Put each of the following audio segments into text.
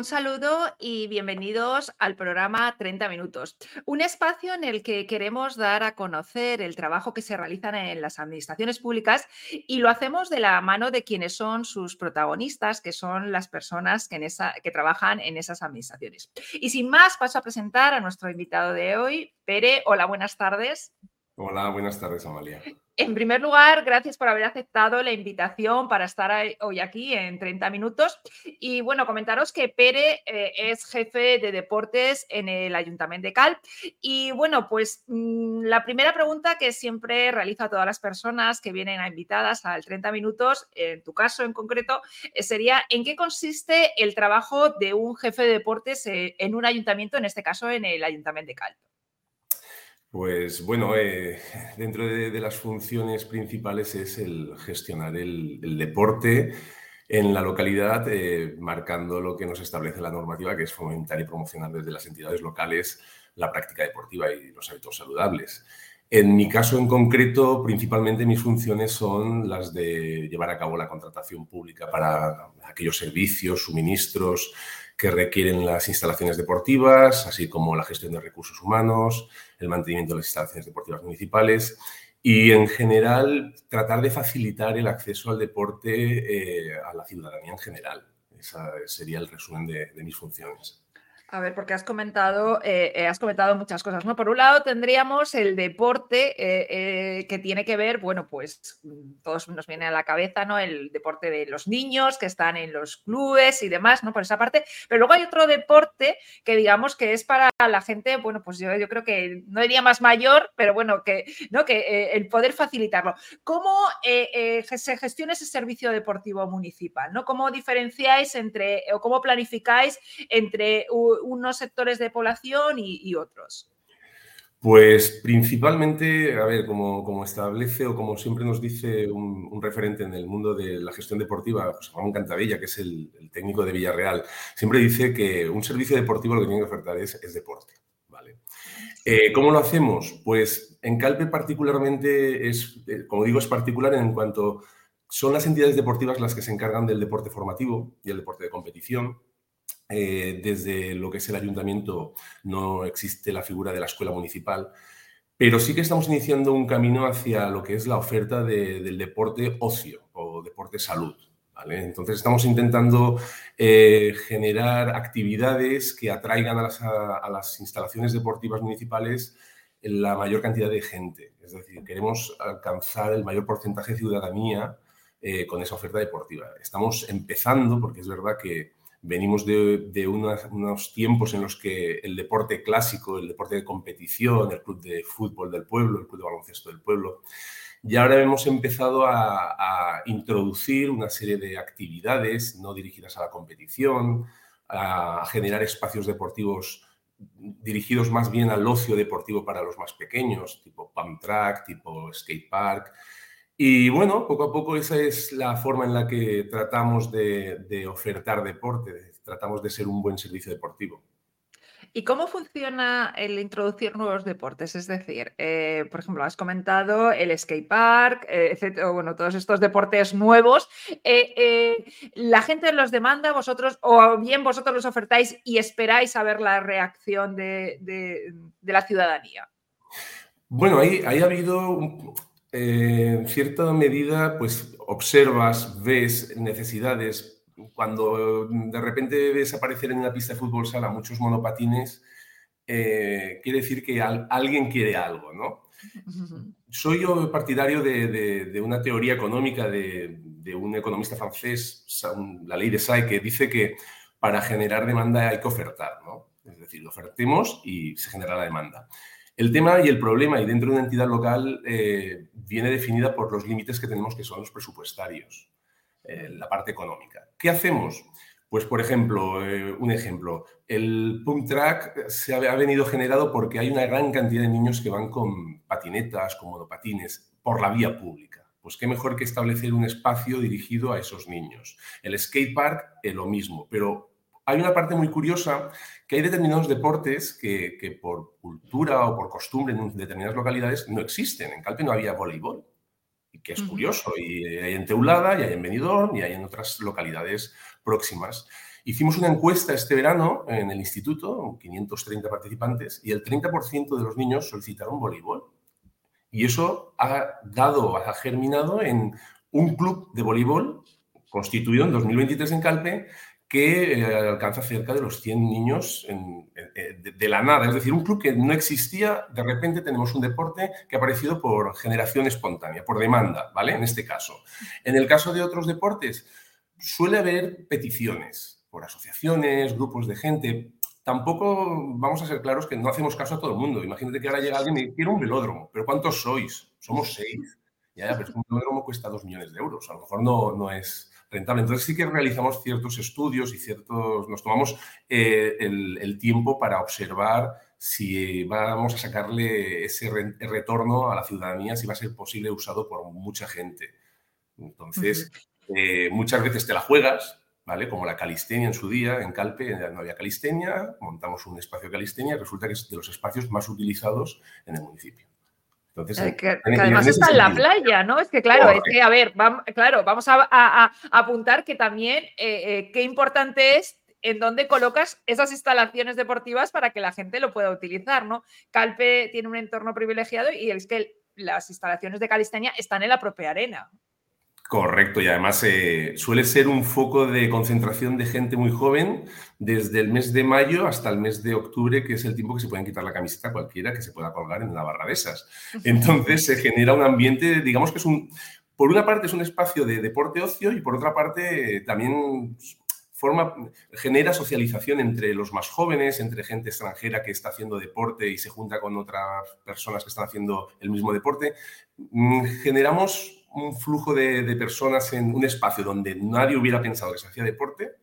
Un saludo y bienvenidos al programa 30 Minutos, un espacio en el que queremos dar a conocer el trabajo que se realizan en las administraciones públicas y lo hacemos de la mano de quienes son sus protagonistas, que son las personas que, que trabajan en esas administraciones. Y sin más, paso a presentar a nuestro invitado de hoy, Pere. Hola, buenas tardes. Hola, buenas tardes, Amalia. En primer lugar, gracias por haber aceptado la invitación para estar hoy aquí en 30 minutos. Y bueno, comentaros que Pere eh, es jefe de deportes en el Ayuntamiento de Cal. Y bueno, pues mm, la primera pregunta que siempre realizo a todas las personas que vienen a invitadas al 30 minutos, en tu caso en concreto, eh, sería ¿en qué consiste el trabajo de un jefe de deportes eh, en un ayuntamiento, en este caso en el Ayuntamiento de Cal? Pues bueno, eh, dentro de, las funciones principales es el gestionar el, deporte en la localidad, eh, marcando lo que nos establece la normativa, que es fomentar y promocionar desde las entidades locales la práctica deportiva y los hábitos saludables. En mi caso en concreto, principalmente mis funciones son las de llevar a cabo la contratación pública para aquellos servicios, suministros que requieren las instalaciones deportivas, así como la gestión de recursos humanos, el mantenimiento de las instalaciones deportivas municipales y, en general, tratar de facilitar el acceso al deporte eh, a la ciudadanía en general. Ese sería el resumen de mis funciones. A ver, porque has comentado, eh, eh, has comentado muchas cosas, ¿no? Por un lado tendríamos el deporte eh, que tiene que ver, bueno, pues mm, todos nos viene a la cabeza, ¿no? El deporte de los niños que están en los clubes y demás, ¿no? Por esa parte. Pero luego hay otro deporte que digamos que es para la gente, bueno, pues yo, yo creo que no diría más mayor, pero bueno, que, ¿no? que el poder facilitarlo. ¿Cómo se gestiona ese servicio deportivo municipal, ¿no? ¿Cómo diferenciáis entre, o cómo planificáis entre unos sectores de población y, otros? Pues principalmente, a ver, como, establece o como siempre nos dice un, referente en el mundo de la gestión deportiva, José Juan Cantavella, que es el, técnico de Villarreal, siempre dice que un servicio deportivo lo que tiene que ofertar es, deporte. ¿vale? Eh, ¿Cómo lo hacemos? Pues en Calpe particularmente es, eh, como digo, es particular en cuanto son las entidades deportivas las que se encargan del deporte formativo y el deporte de competición eh, desde lo que es el ayuntamiento no existe la figura de la escuela municipal, pero sí que estamos iniciando un camino hacia lo que es la oferta del deporte ocio o deporte salud. Entonces estamos intentando eh, generar actividades que atraigan a las, instalaciones deportivas municipales la mayor cantidad de gente. Es decir, queremos alcanzar el mayor porcentaje de ciudadanía eh, con esa oferta deportiva. Estamos empezando, porque es verdad que Venimos de, unos, tiempos en los que el deporte clásico, el deporte de competición, el club de fútbol del pueblo, el club de baloncesto del pueblo, y ahora hemos empezado a, introducir una serie de actividades no dirigidas a la competición, a, generar espacios deportivos dirigidos más bien al ocio deportivo para los más pequeños, tipo pump track, tipo skate park, y bueno, poco a poco esa es la forma en la que tratamos de, ofertar deporte, tratamos de ser un buen servicio deportivo. ¿Y cómo funciona el introducir nuevos deportes? Es decir, eh, por ejemplo, has comentado el skate park, eh, bueno, todos estos deportes nuevos. Eh, ¿La gente los demanda vosotros o bien vosotros los ofertáis y esperáis a ver la reacción de, la ciudadanía? Bueno, ahí, ahí ha habido en cierta medida, pues observas, ves necesidades. Cuando de repente ves aparecer en una pista de fútbol sala muchos monopatines, eh, quiere decir que alguien quiere algo, ¿no? Soy yo partidario de, una teoría económica de, un economista francés, la ley de Say, que dice que para generar demanda hay que ofertar, ¿no? Es decir, ofertemos y se genera la demanda. El tema y el problema, y dentro de una entidad local, eh, viene definida por los límites que tenemos, que son los presupuestarios, eh, la parte económica. ¿Qué hacemos? Pues, por ejemplo, eh, un ejemplo, el pump track se ha, venido generado porque hay una gran cantidad de niños que van con patinetas, con monopatines, por la vía pública. Pues qué mejor que establecer un espacio dirigido a esos niños. El skate park lo mismo, pero hay una parte muy curiosa que hay determinados deportes que, por cultura o por costumbre en determinadas localidades no existen. En Calpe no había voleibol, que es curioso. Y hay en Teulada, y hay en Benidorm, y hay en otras localidades próximas. Hicimos una encuesta este verano en el instituto, 530 participantes, y el 30% de los niños solicitaron voleibol. Y eso ha dado, ha germinado en un club de voleibol constituido en 2023 en Calpe que eh, alcanza cerca de los 100 niños de, la nada. Es decir, un club que no existía, de repente tenemos un deporte que ha aparecido por generación espontánea, por demanda, ¿vale? En este caso. En el caso de otros deportes, suele haber peticiones por asociaciones, grupos de gente. Tampoco vamos a ser claros que no hacemos caso a todo el mundo. Imagínate que ahora llega alguien y dice, quiero un velódromo, pero ¿cuántos sois? Somos seis. Ya, pero un velódromo cuesta dos millones de euros. A lo mejor no, no es rentable. Entonces sí que realizamos ciertos estudios y ciertos, nos tomamos eh, el, tiempo para observar si vamos a sacarle ese retorno a la ciudadanía, si va a ser posible usado por mucha gente. Entonces, eh, muchas veces te la juegas, ¿vale? Como la calistenia en su día, en Calpe no había calistenia, montamos un espacio de calistenia y resulta que es de los espacios más utilizados en el municipio. Eh, que, además está en la playa, ¿no? Es que claro, es que, a ver, vamos, claro, vamos a, apuntar que también eh, eh, qué importante es en dónde colocas esas instalaciones deportivas para que la gente lo pueda utilizar, ¿no? Calpe tiene un entorno privilegiado y es que las instalaciones de calistenia están en la propia arena. Correcto, y además eh, suele ser un foco de concentración de gente muy joven desde el mes de mayo hasta el mes de octubre, que es el tiempo que se pueden quitar la camiseta cualquiera que se pueda colgar en una barra de esas. Entonces se genera un ambiente, digamos que es un, por una parte es un espacio de deporte ocio y por otra parte también forma, genera socialización entre los más jóvenes, entre gente extranjera que está haciendo deporte y se junta con otras personas que están haciendo el mismo deporte. Mm, generamos un flujo de, personas en un espacio donde nadie hubiera pensado que se hacía deporte,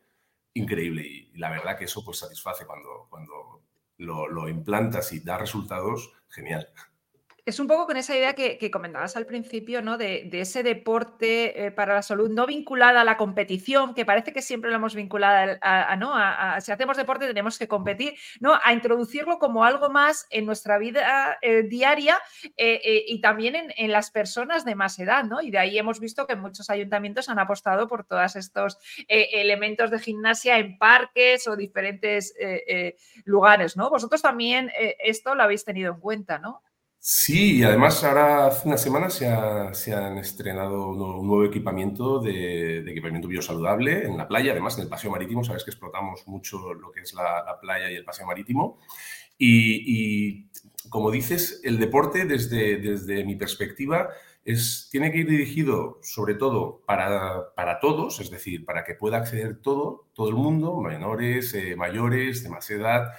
increíble. Y, la verdad que eso pues satisface cuando, cuando lo, lo implantas y da resultados, genial. Es un poco con esa idea que, comentabas al principio, ¿no? De, ese deporte eh, para la salud no vinculada a la competición, que parece que siempre lo hemos vinculado a, ¿no? si hacemos deporte tenemos que competir, ¿no? A introducirlo como algo más en nuestra vida eh, diaria eh, y también en, las personas de más edad, ¿no? Y de ahí hemos visto que muchos ayuntamientos han apostado por todos estos elementos de gimnasia en parques o diferentes lugares, ¿no? Vosotros también esto lo habéis tenido en cuenta, ¿no? Sí, y además ahora hace una semana se, han estrenado un nuevo equipamiento de, equipamiento biosaludable en la playa, además en el paseo marítimo, sabes que explotamos mucho lo que es la, playa y el paseo marítimo. Y, como dices, el deporte desde, desde mi perspectiva es, tiene que ir dirigido sobre todo para, para, todos, es decir, para que pueda acceder todo, todo el mundo, menores, eh, mayores, de más edad,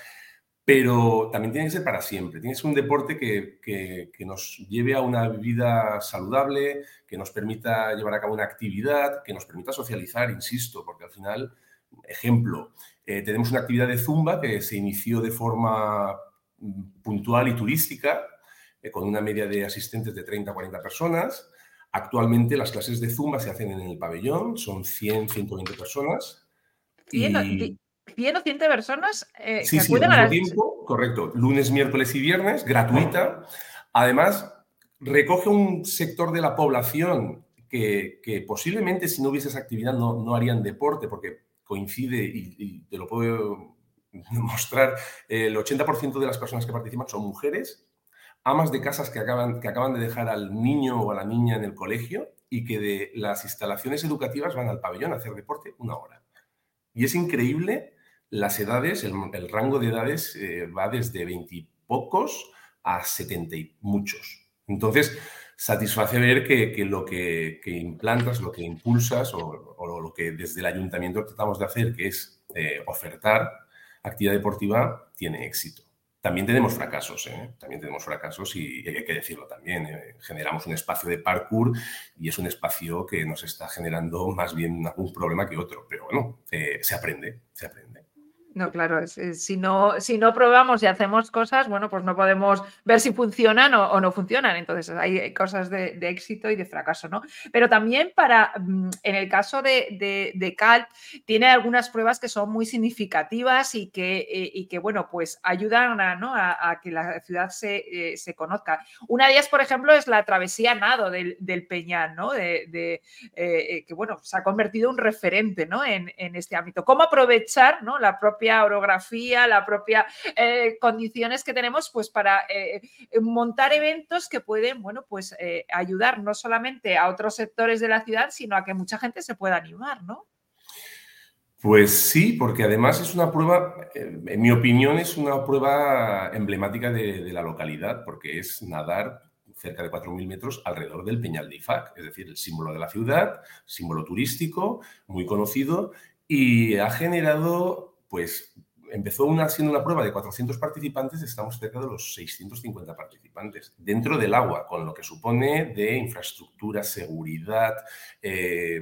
pero también tiene que ser para siempre. Tiene que ser un deporte que, que, nos lleve a una vida saludable, que nos permita llevar a cabo una actividad, que nos permita socializar, insisto, porque al final, ejemplo, eh, tenemos una actividad de zumba que se inició de forma mm, puntual y turística, eh, con una media de asistentes de 30 a 40 personas. Actualmente las clases de zumba se hacen en el pabellón, son 100, 120 personas. Y... 100 o 100 personas eh, sí, que acuden a tiempo, correcto. Lunes, miércoles y viernes, gratuita. Además, recoge un sector de la población que, posiblemente si no hubiese esa actividad no, no harían deporte, porque coincide, y, te lo puedo mostrar, el 80% de las personas que participan son mujeres, amas de casas que acaban, que acaban de dejar al niño o a la niña en el colegio y que de las instalaciones educativas van al pabellón a hacer deporte una hora. Y es increíble las edades, el, rango de edades eh, va desde veintipocos a setenta y muchos. Entonces, satisface ver que, lo que, implantas, lo que impulsas o, lo que desde el ayuntamiento tratamos de hacer, que es eh, ofertar actividad deportiva, tiene éxito. También tenemos fracasos, ¿eh? también tenemos fracasos y, hay que decirlo también. Generamos un espacio de parkour y es un espacio que nos está generando más bien algún problema que otro, pero bueno, se aprende, se aprende. No, claro, si, no, si no probamos y hacemos cosas, bueno, pues no podemos ver si funcionan o, no funcionan. Entonces hay cosas de, éxito y de fracaso, ¿no? Pero también para, mm, en el caso de, de, CALP, tiene algunas pruebas que son muy significativas y que, eh, y que bueno, pues ayudan a, ¿no? a, que la ciudad se, eh, se, conozca. Una de ellas, por ejemplo, es la travesía nado del, del Peñal, ¿no? De, eh, que, bueno, se ha convertido en un referente, ¿no? En, en este ámbito. ¿Cómo aprovechar, ¿no? La propia orografía, la propia eh, condiciones que tenemos, pues para eh, montar eventos que pueden, bueno, pues eh, ayudar no solamente a otros sectores de la ciudad, sino a que mucha gente se pueda animar, ¿no? Pues sí, porque además es una prueba, en mi opinión, es una prueba emblemática de, de la localidad, porque es nadar cerca de 4.000 metros alrededor del Peñal de Ifac, es decir, el símbolo de la ciudad, símbolo turístico, muy conocido, y ha generado pues empezó una, siendo una prueba de 400 participantes, estamos cerca de los 650 participantes dentro del agua, con lo que supone de infraestructura, seguridad, eh,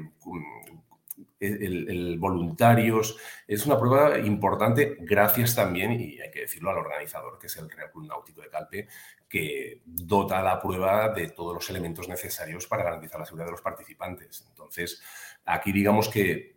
el, voluntarios. Es una prueba importante gracias también, y hay que decirlo, al organizador, que es el Real Club Náutico de Calpe, que dota la prueba de todos los elementos necesarios para garantizar la seguridad de los participantes. Entonces, aquí digamos que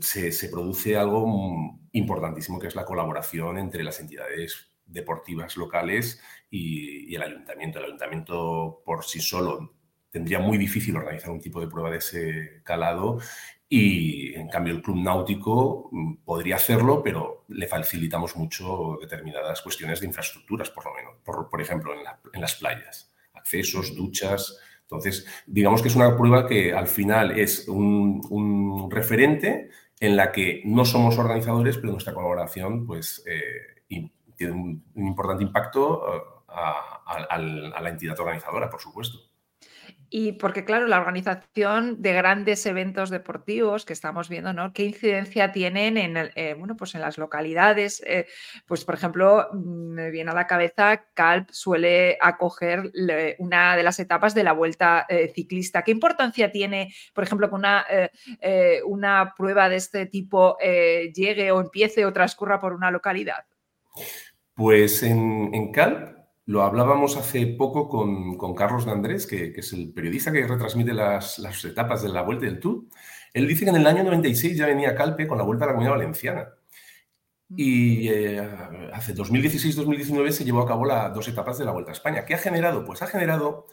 se, produce algo importantísimo que es la colaboración entre las entidades deportivas locales y, el ayuntamiento. El ayuntamiento por sí solo tendría muy difícil organizar un tipo de prueba de ese calado y en cambio el club náutico mm, podría hacerlo, pero le facilitamos mucho determinadas cuestiones de infraestructuras, por lo menos, por, ejemplo, en las playas, accesos, duchas, entonces, digamos que es una prueba que al final es un, referente en la que no somos organizadores, pero nuestra colaboración pues, eh, tiene un, importante impacto eh, a la entidad organizadora, por supuesto. Y porque, claro, la organización de grandes eventos deportivos que estamos viendo, ¿no? ¿Qué incidencia tienen en, eh, bueno, pues en las localidades? Eh, pues, por ejemplo, mm, me viene a la cabeza, Calp suele acoger una de las etapas de la vuelta eh, ciclista. ¿Qué importancia tiene, por ejemplo, que una, una prueba de este tipo llegue o empiece o transcurra por una localidad? Pues en, en Calp lo hablábamos hace poco con, Carlos de Andrés, que, es el periodista que retransmite las, etapas de la Vuelta del Tour. Él dice que en el año 96 ya venía Calpe con la Vuelta a la Comunidad Valenciana. Y eh, hace 2016-2019 se llevó a cabo las dos etapas de la Vuelta a España. ¿Qué ha generado? Pues ha generado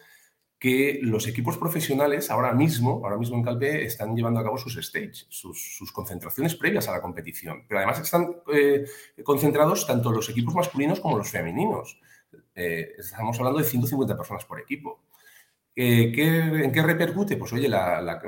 que los equipos profesionales ahora mismo, ahora mismo en Calpe, están llevando a cabo sus stages, sus, concentraciones previas a la competición. Pero además están eh, concentrados tanto los equipos masculinos como los femeninos. Eh, estamos hablando de 150 personas por equipo. Eh, ¿En qué repercute? Pues oye, la,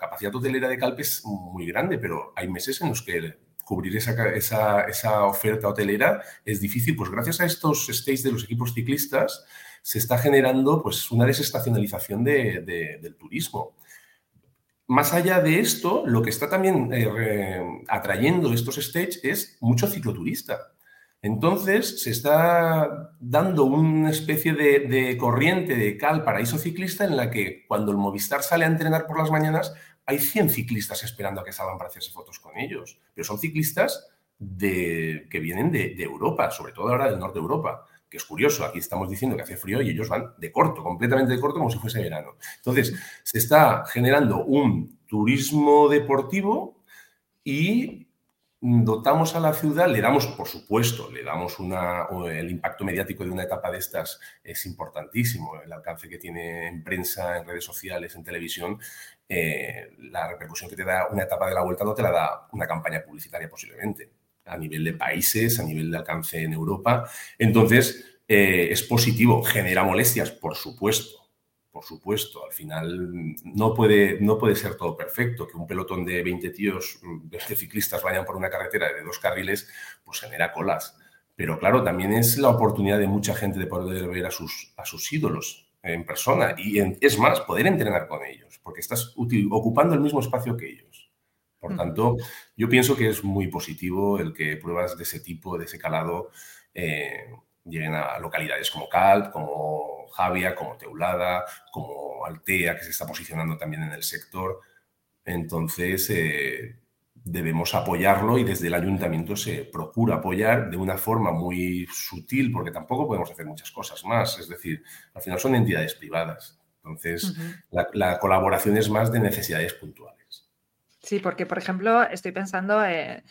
capacidad hotelera de Calpe es muy grande, pero hay meses en los que cubrir esa, oferta hotelera es difícil. Pues gracias a estos stays de los equipos ciclistas se está generando pues, una desestacionalización del turismo. Más allá de esto, lo que está también eh, atrayendo estos stages es mucho cicloturista. Entonces, se está dando una especie de, corriente de cal paraíso ciclista en la que cuando el Movistar sale a entrenar por las mañanas, hay 100 ciclistas esperando a que salgan para hacerse fotos con ellos. Pero son ciclistas que vienen de, Europa, sobre todo ahora del norte de Europa que es curioso, aquí estamos diciendo que hace frío y ellos van de corto, completamente de corto, como si fuese verano. Entonces, se está generando un turismo deportivo y dotamos a la ciudad, le damos, por supuesto, le damos una, el impacto mediático de una etapa de estas es importantísimo, el alcance que tiene en prensa, en redes sociales, en televisión, eh, la repercusión que te da una etapa de la vuelta no te la da una campaña publicitaria posiblemente, a nivel de países, a nivel de alcance en Europa. Entonces, eh, es positivo, genera molestias, por supuesto, por supuesto, al final no puede, no puede ser todo perfecto. Que un pelotón de 20 tíos, de ciclistas vayan por una carretera de dos carriles, pues genera colas. Pero claro, también es la oportunidad de mucha gente de poder ver a sus, a sus ídolos en persona. Y es más, poder entrenar con ellos, porque estás ocupando el mismo espacio que ellos. Por tanto, yo pienso que es muy positivo el que pruebas de ese tipo, de ese calado, eh, lleguen a localidades como Cal, como Javia, como Teulada, como Altea, que se está posicionando también en el sector. Entonces, eh, debemos apoyarlo y desde el ayuntamiento se procura apoyar de una forma muy sutil, porque tampoco podemos hacer muchas cosas más. Es decir, al final son entidades privadas. Entonces, la colaboración es más de necesidades puntuales. Sí, porque, por ejemplo, estoy pensando en,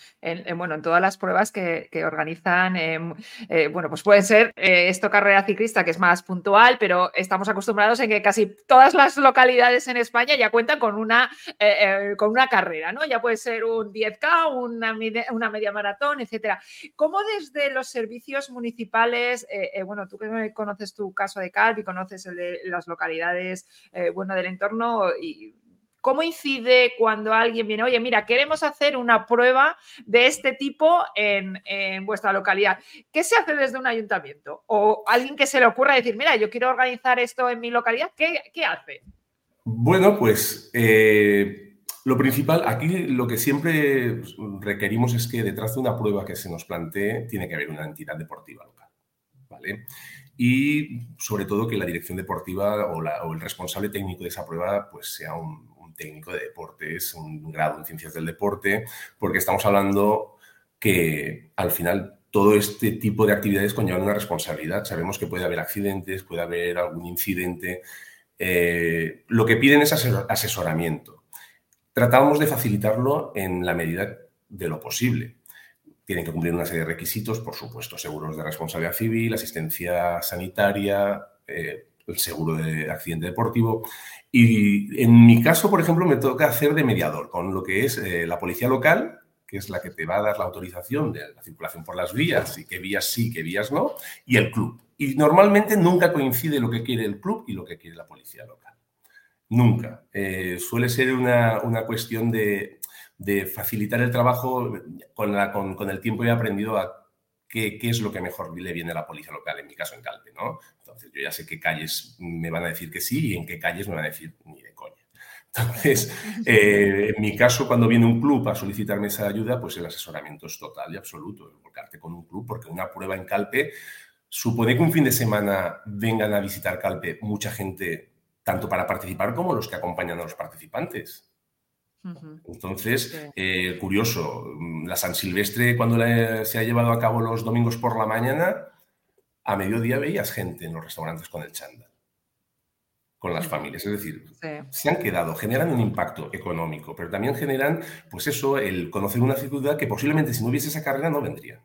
bueno, en todas las pruebas que, organizan. Em, eh, bueno, pues puede ser eh, esto carrera ciclista, que es más puntual, pero estamos acostumbrados en que casi todas las localidades en España ya cuentan con una, eh, con una carrera, ¿no? Ya puede ser un 10K, una, una media maratón, etcétera. ¿Cómo desde los servicios municipales, bueno, tú que conoces tu caso de Calvi, conoces el de las localidades, bueno, del entorno y ¿Cómo incide cuando alguien viene, oye, mira, queremos hacer una prueba de este tipo en, vuestra localidad? ¿Qué se hace desde un ayuntamiento? O alguien que se le ocurra decir, mira, yo quiero organizar esto en mi localidad, ¿qué, hace? Bueno, pues eh, lo principal, aquí lo que siempre requerimos es que detrás de una prueba que se nos plantee tiene que haber una entidad deportiva local. ¿Vale? Y sobre todo que la dirección deportiva o, o el responsable técnico de esa prueba pues sea un, técnico de deportes, un grado en ciencias del deporte, porque estamos hablando que al final todo este tipo de actividades conllevan una responsabilidad. Sabemos que puede haber accidentes, puede haber algún incidente. Eh, lo que piden es asesoramiento. Tratamos de facilitarlo en la medida de lo posible. Tienen que cumplir una serie de requisitos, por supuesto, seguros de responsabilidad civil, asistencia sanitaria, eh, el seguro de accidente deportivo y en mi caso, por ejemplo, me toca hacer de mediador con lo que es eh, la policía local, que es la que te va a dar la autorización de la circulación por las vías y qué vías sí, qué vías no, y el club. Y normalmente nunca coincide lo que quiere el club y lo que quiere la policía local. Nunca. Eh, suele ser una, cuestión de, facilitar el trabajo. Con, la, con, el tiempo he aprendido a qué, qué, es lo que mejor le viene a la policía local, en mi caso en Calpe, ¿no? Entonces, yo ya sé qué calles me van a decir que sí y en qué calles me van a decir ni de coña. Entonces, eh, en mi caso, cuando viene un club a solicitarme esa ayuda, pues el asesoramiento es total y absoluto, volcarte con un club, porque una prueba en Calpe supone que un fin de semana vengan a visitar Calpe mucha gente, tanto para participar como los que acompañan a los participantes. Entonces, eh, curioso, la San Silvestre cuando se ha llevado a cabo los domingos por la mañana, a mediodía veías gente en los restaurantes con el chándal, con las familias. Es decir, se han quedado, generan un impacto económico, pero también generan, pues eso, el conocer una ciudad que posiblemente si no hubiese esa carrera no vendría.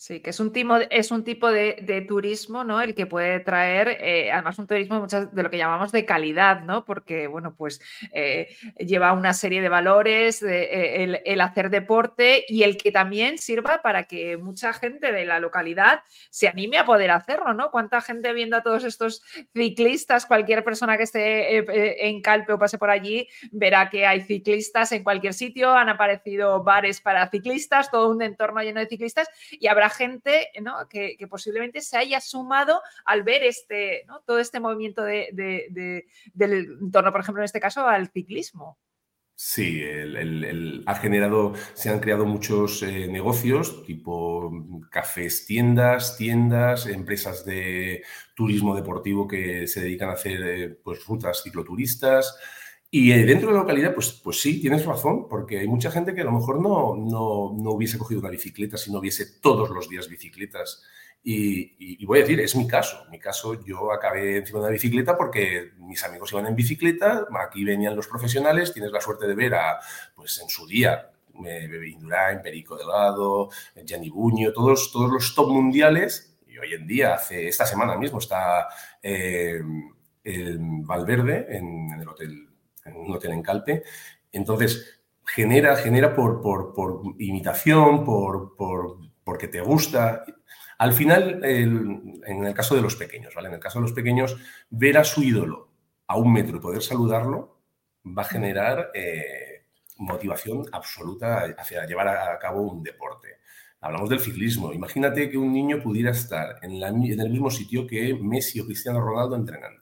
Sí, que es un tipo, es un tipo de, turismo, ¿no? El que puede traer, eh, además, un turismo de lo que llamamos de calidad, ¿no? Porque, bueno, pues eh, lleva una serie de valores, eh, el, hacer deporte y el que también sirva para que mucha gente de la localidad se anime a poder hacerlo, ¿no? ¿Cuánta gente viendo a todos estos ciclistas, cualquier persona que esté en Calpe o pase por allí, verá que hay ciclistas en cualquier sitio, han aparecido bares para ciclistas, todo un entorno lleno de ciclistas y habrá gente que, posiblemente se haya sumado al ver este, todo este movimiento del entorno, por ejemplo, en este caso, al ciclismo. Sí, ha generado, se han creado muchos eh, negocios, tipo cafés, tiendas, tiendas, empresas de turismo deportivo que se dedican a hacer eh, pues, rutas cicloturistas. Y eh, dentro de la localidad, pues, pues sí, tienes razón, porque hay mucha gente que a lo mejor no, no, no hubiese cogido una bicicleta si no hubiese todos los días bicicletas. Y, voy a decir, es mi caso. Mi caso, yo acabé encima de una bicicleta porque mis amigos iban en bicicleta, aquí venían los profesionales, tienes la suerte de ver a, pues en su día, Bebe Indurain, Perico Delgado, Gianni Buño, todos, todos los top mundiales. Y hoy en día, hace esta semana mismo, está eh, el Valverde en, el Hotel un hotel en Calpe. Entonces, genera, genera por, por, imitación, por, porque te gusta. Al final, en el caso de los pequeños, ¿vale? En el caso de los pequeños, ver a su ídolo a un metro y poder saludarlo va a generar eh, motivación absoluta hacia llevar a cabo un deporte. Hablamos del ciclismo. Imagínate que un niño pudiera estar en, en el mismo sitio que Messi o Cristiano Ronaldo entrenando.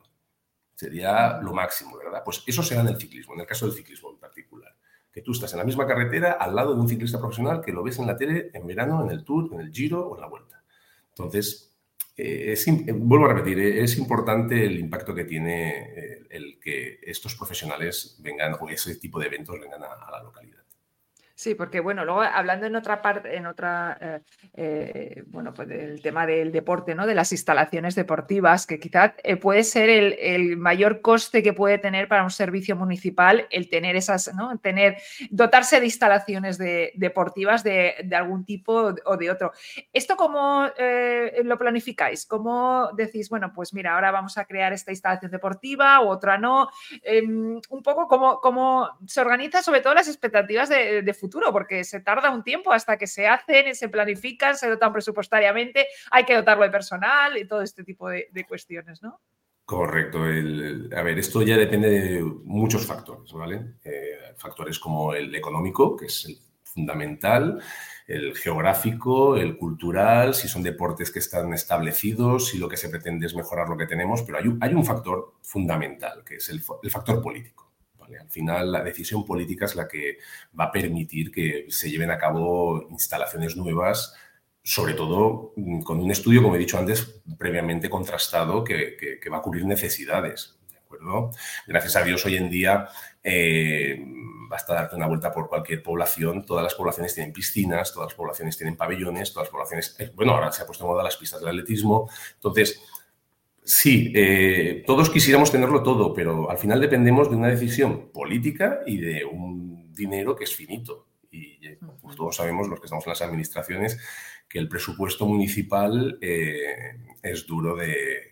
Sería lo máximo, ¿verdad? Pues eso será en el ciclismo, en el caso del ciclismo en particular. Que tú estás en la misma carretera al lado de un ciclista profesional que lo ves en la tele en verano, en el Tour, en el Giro o en la Vuelta. Entonces, eh, eh, vuelvo a repetir, eh, es importante el impacto que tiene el, que estos profesionales vengan o ese tipo de eventos vengan a la localidad. Sí, porque bueno, luego hablando en otra parte, en otra, eh, eh, bueno, pues el tema del deporte, ¿no? De las instalaciones deportivas, que quizás eh, puede ser el, mayor coste que puede tener para un servicio municipal el tener esas, ¿no? Tener, dotarse de instalaciones deportivas de, algún tipo o de otro. ¿Esto cómo lo planificáis? ¿Cómo decís, bueno, pues mira, ahora vamos a crear esta instalación deportiva u otra no? Em, un poco cómo, cómo se organiza sobre todo las expectativas de, de futuro porque se tarda un tiempo hasta que se hacen, se planifican, se dotan presupuestariamente, hay que dotarlo de personal y todo este tipo de, cuestiones, ¿no? Correcto. a ver, esto ya depende de muchos factores, ¿vale? Eh, factores como el económico, que es el fundamental, el geográfico, el cultural, si son deportes que están establecidos, si lo que se pretende es mejorar lo que tenemos, pero hay un, factor fundamental, que es el factor político. Al final, la decisión política es la que va a permitir que se lleven a cabo instalaciones nuevas, sobre todo mm, con un estudio, como he dicho antes, previamente contrastado, que, va a cubrir necesidades. ¿de? Gracias a Dios, hoy en día eh, basta darte una vuelta por cualquier población. Todas las poblaciones tienen piscinas, todas las poblaciones tienen pabellones, todas las poblaciones. Eh, bueno, ahora se ha puesto en moda las pistas del atletismo. Entonces, Sí, eh, todos quisiéramos tenerlo todo, pero al final dependemos de una decisión política y de un dinero que es finito. Y eh, pues, todos sabemos, los que estamos en las administraciones, que el presupuesto municipal eh, es duro de,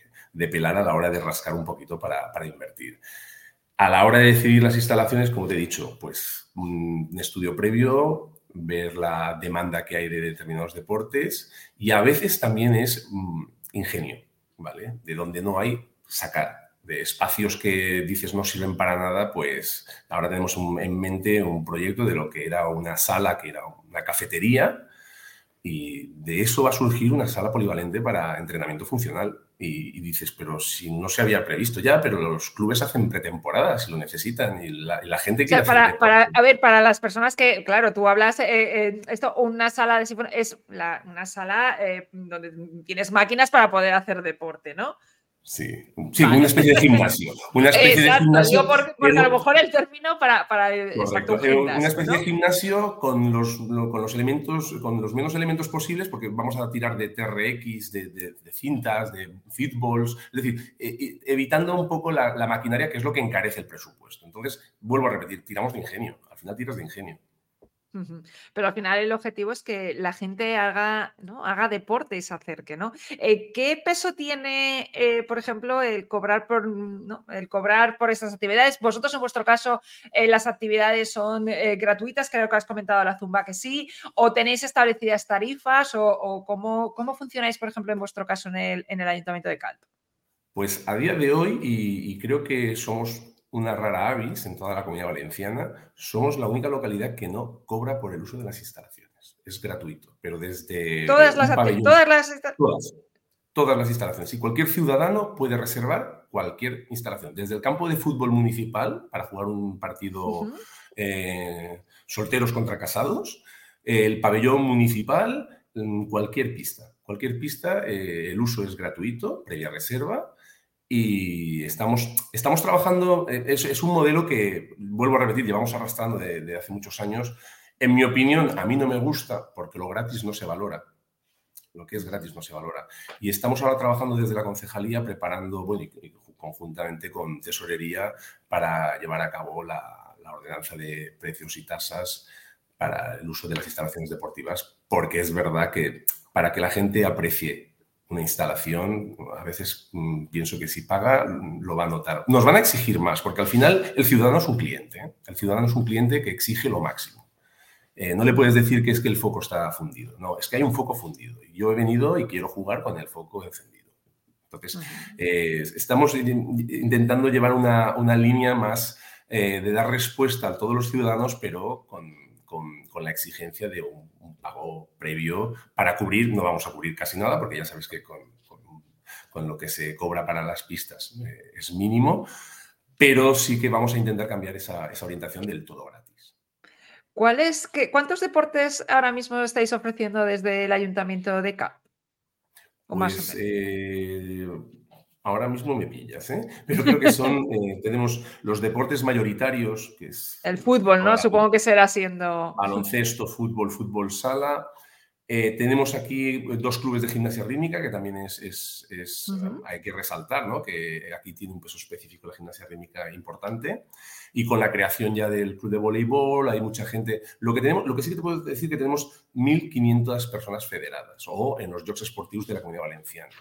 pelar a la hora de rascar un poquito para, invertir. A la hora de decidir las instalaciones, como te he dicho, pues un estudio previo, ver la demanda que hay de determinados deportes y a veces también es mm, ingenio ¿vale? De donde no hay, sacar. De espacios que dices no sirven para nada, pues ahora tenemos en mente un proyecto de lo que era una sala, que era una cafetería, y de eso va a surgir una sala polivalente para entrenamiento funcional. Y, dices, pero si no se había previsto ya, pero los clubes hacen pretemporada si lo necesitan y la, gente quiere para, para, A ver, para las personas que, claro, tú hablas, eh, eh, esto, una sala de es una sala eh, donde tienes máquinas para poder hacer deporte, ¿no? Sí, sí una especie de gimnasio. Una especie de gimnasio. porque a lo mejor el término para. para exacto, una especie de gimnasio con los, con los elementos, con los menos elementos posibles, porque vamos a tirar de TRX, de, de, cintas, de fitballs, es decir, e, e, evitando un poco la, la maquinaria, que es lo que encarece el presupuesto. Entonces, vuelvo a repetir, tiramos de ingenio. Al final tiras de ingenio. Pero al final el objetivo es que la gente haga, ¿no? haga deporte y se acerque, ¿no? Eh, ¿Qué peso tiene, eh, por ejemplo, el cobrar por el cobrar por estas actividades? Vosotros, en vuestro caso, eh, las actividades son gratuitas, creo que has comentado la Zumba que sí, o tenéis establecidas tarifas, o, cómo, cómo, funcionáis, por ejemplo, en vuestro caso en el, en el Ayuntamiento de Caldo. Pues a día de hoy, y creo que somos una rara avis en toda la comunidad valenciana, somos la única localidad que no cobra por el uso de las instalaciones. Es gratuito, pero desde... Todas, las, todas las, todas, las instalaciones. Y cualquier ciudadano puede reservar cualquier instalación, desde el campo de fútbol municipal para jugar un partido eh, solteros contra casados, el pabellón municipal, cualquier pista. Cualquier pista, eh, el uso es gratuito, previa reserva, y estamos, estamos trabajando, eh, es, un modelo que, vuelvo a repetir, llevamos arrastrando de, hace muchos años. En mi opinión, a mí no me gusta porque lo gratis no se valora. Lo que es gratis no se valora. Y estamos ahora trabajando desde la concejalía preparando, bueno, conjuntamente con tesorería, para llevar a cabo la ordenanza de precios y tasas para el uso de las instalaciones deportivas, porque es verdad que para que la gente aprecie una instalación, a veces mm, pienso que si paga lo va a notar. Nos van a exigir más, porque al final el ciudadano es un cliente. ¿eh? El ciudadano es un cliente que exige lo máximo. Eh, no le puedes decir que es que el foco está fundido. No, es que hay un foco fundido. Yo he venido y quiero jugar con el foco encendido. Entonces, eh, estamos intentando llevar una, una línea más de dar respuesta a todos los ciudadanos, pero con, con, con la exigencia de un pago previo para cubrir, no vamos a cubrir casi nada porque ya sabes que con, con, lo que se cobra para las pistas eh, es mínimo, pero sí que vamos a intentar cambiar esa, esa orientación del todo gratis. ¿Cuáles, qué, ¿Cuántos deportes ahora mismo estáis ofreciendo desde el Ayuntamiento de CAP? ¿O más pues, eh, ahora mismo me pillas, ¿eh? pero creo que son, eh, tenemos los deportes mayoritarios, que es... El fútbol, ¿no? Supongo que será siendo... Baloncesto, fútbol, fútbol sala. Eh, tenemos aquí dos clubes de gimnasia rítmica, que también es, es, hay que resaltar, ¿no? que aquí tiene un peso específico la gimnasia rítmica importante. Y con la creación ya del club de voleibol, hay mucha gente. Lo que, tenemos, lo que sí que te puedo decir es que tenemos 1.500 personas federadas o en los Jocs Esportivos de la Comunidad Valenciana.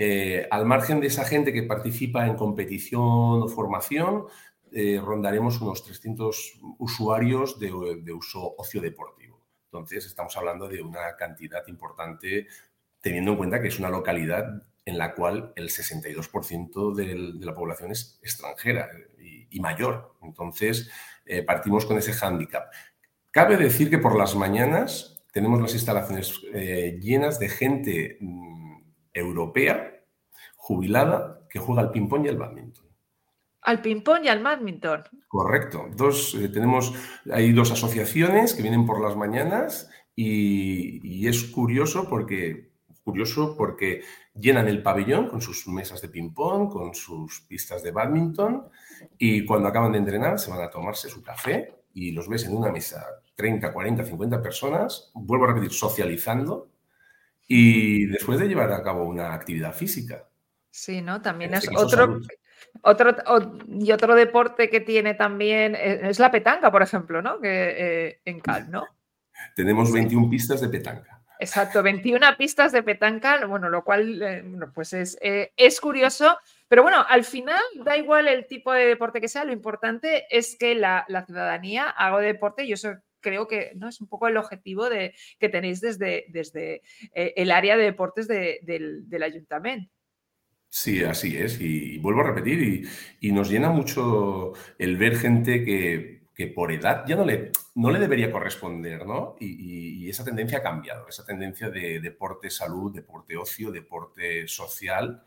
Eh, al margen de esa gente que participa en competición o formación, eh, rondaremos unos 300 usuarios de, uso ocio deportivo. Entonces, estamos hablando de una cantidad importante, teniendo en cuenta que es una localidad en la cual el 62% de, la población es extranjera y, mayor. Entonces, eh, partimos con ese hándicap. Cabe decir que por las mañanas tenemos las instalaciones llenas de gente mm, europea, jubilada, que juega al ping-pong y al badminton. Al ping-pong y al badminton. Correcto. Dos, eh, tenemos, hay dos asociaciones que vienen por las mañanas y, es curioso porque, curioso porque llenan el pabellón con sus mesas de ping-pong, con sus pistas de badminton y cuando acaban de entrenar se van a tomarse su café y los ves en una mesa 30, 40, 50 personas, vuelvo a repetir, socializando y después de llevar a cabo una actividad física. Sí, ¿no? También es otro, otro, y otro deporte que tiene también eh, es la petanca, por ejemplo, ¿no? Que, eh, en Cal, ¿no? Tenemos 21 pistas de petanca. Exacto, 21 pistas de petanca, bueno, lo cual, eh, bueno, pues es, es curioso, pero bueno, al final da igual el tipo de deporte que sea, lo importante es que la, la ciudadanía haga deporte y eso creo que ¿no? es un poco el objetivo de, que tenéis desde, desde eh, el área de deportes del, ayuntamiento. Sí, así es. Y, vuelvo a repetir, y, nos llena mucho el ver gente que, por edad ya no le, no le debería corresponder, ¿no? Y, esa tendencia ha cambiado, esa tendencia de deporte salud, deporte ocio, deporte social,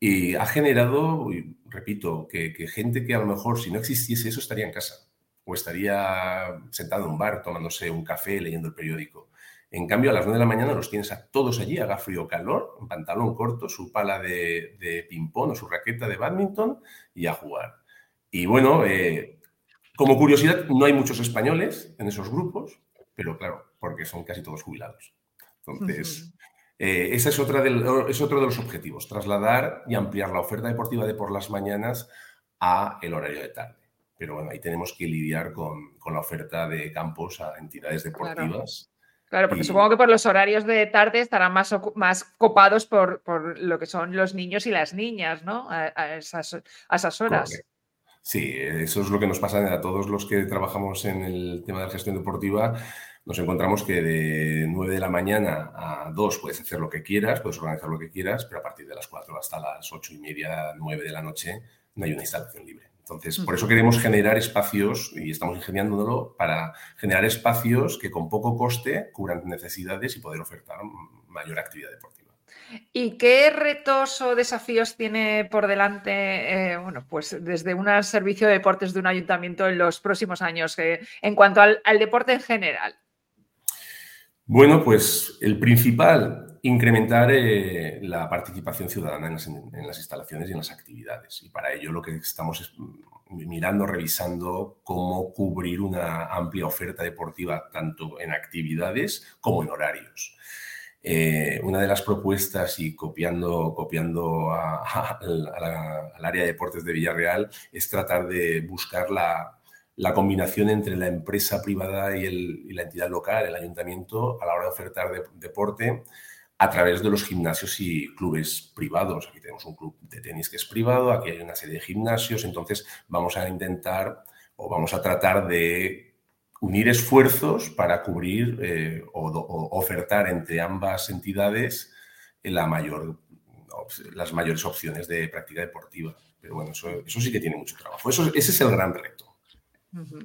y ha generado, repito, que gente que a lo mejor si no existiese eso estaría en casa o estaría sentado en un bar tomándose un café, leyendo el periódico. En cambio, a las 9 de la mañana los tienes a todos allí, haga frío o calor, en pantalón corto, su pala de, de ping-pong o su raqueta de badminton y a jugar. Y bueno, eh, como curiosidad, no hay muchos españoles en esos grupos, pero claro, porque son casi todos jubilados. Entonces, eh, ese es, otra es otro de los objetivos, trasladar y ampliar la oferta deportiva de por las mañanas a el horario de tarde pero bueno, ahí tenemos que lidiar con, la oferta de campos a entidades deportivas. Claro, porque supongo que por los horarios de tarde estarán más, más copados por, lo que son los niños y las niñas, ¿no? A, esas, horas. Sí, eso es lo que nos pasa a todos los que trabajamos en el tema de la gestión deportiva. Nos encontramos que de 9 de la mañana a 2 puedes hacer lo que quieras, puedes organizar lo que quieras, pero a partir de las 4 hasta las 8 y media, 9 de la noche no hay una instalación libre. Entonces, por eso queremos generar espacios y estamos ingeniándolo para generar espacios que con poco coste cubran necesidades y poder ofertar mayor actividad deportiva. ¿Y qué retos o desafíos tiene por delante, eh, bueno, pues desde un servicio de deportes de un ayuntamiento en los próximos años eh, en cuanto al, deporte en general? Bueno, pues el principal, incrementar eh, la participación ciudadana en las, instalaciones y en las actividades. Y para ello lo que estamos es mirando, revisando cómo cubrir una amplia oferta deportiva tanto en actividades como en horarios. Eh, una de las propuestas y copiando, copiando al área de deportes de Villarreal es tratar de buscar la, la combinación entre la empresa privada y, la entidad local, el ayuntamiento, a la hora de ofertar deporte a través de los gimnasios y clubes privados. Aquí tenemos un club de tenis que es privado, aquí hay una serie de gimnasios, entonces vamos a intentar o vamos a tratar de unir esfuerzos para cubrir eh, o, ofertar entre ambas entidades la mayor, las mayores opciones de práctica deportiva. Pero bueno, eso, eso sí que tiene mucho trabajo. Eso, ese es el gran reto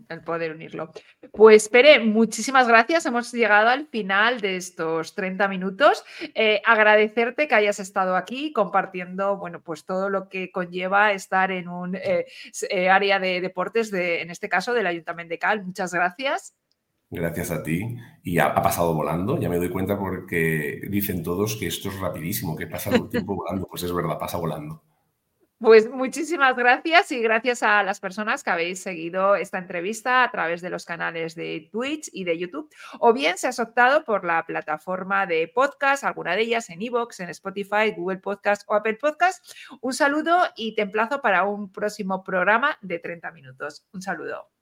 el poder unirlo. Pues Pere, muchísimas gracias. Hemos llegado al final de estos 30 minutos. Eh, agradecerte que hayas estado aquí compartiendo, bueno, pues todo lo que conlleva estar en un eh, eh, área de deportes, de, en este caso del Ayuntamiento de Cal. Muchas gracias. Gracias a ti. Y ha, pasado volando, ya me doy cuenta porque dicen todos que esto es rapidísimo, que pasa el tiempo volando. Pues es verdad, pasa volando. Pues muchísimas gracias y gracias a las personas que habéis seguido esta entrevista a través de los canales de Twitch y de YouTube, o bien se has optado por la plataforma de podcast, alguna de ellas en Evox, en Spotify, Google Podcast o Apple Podcast. Un saludo y te emplazo para un próximo programa de 30 minutos. Un saludo.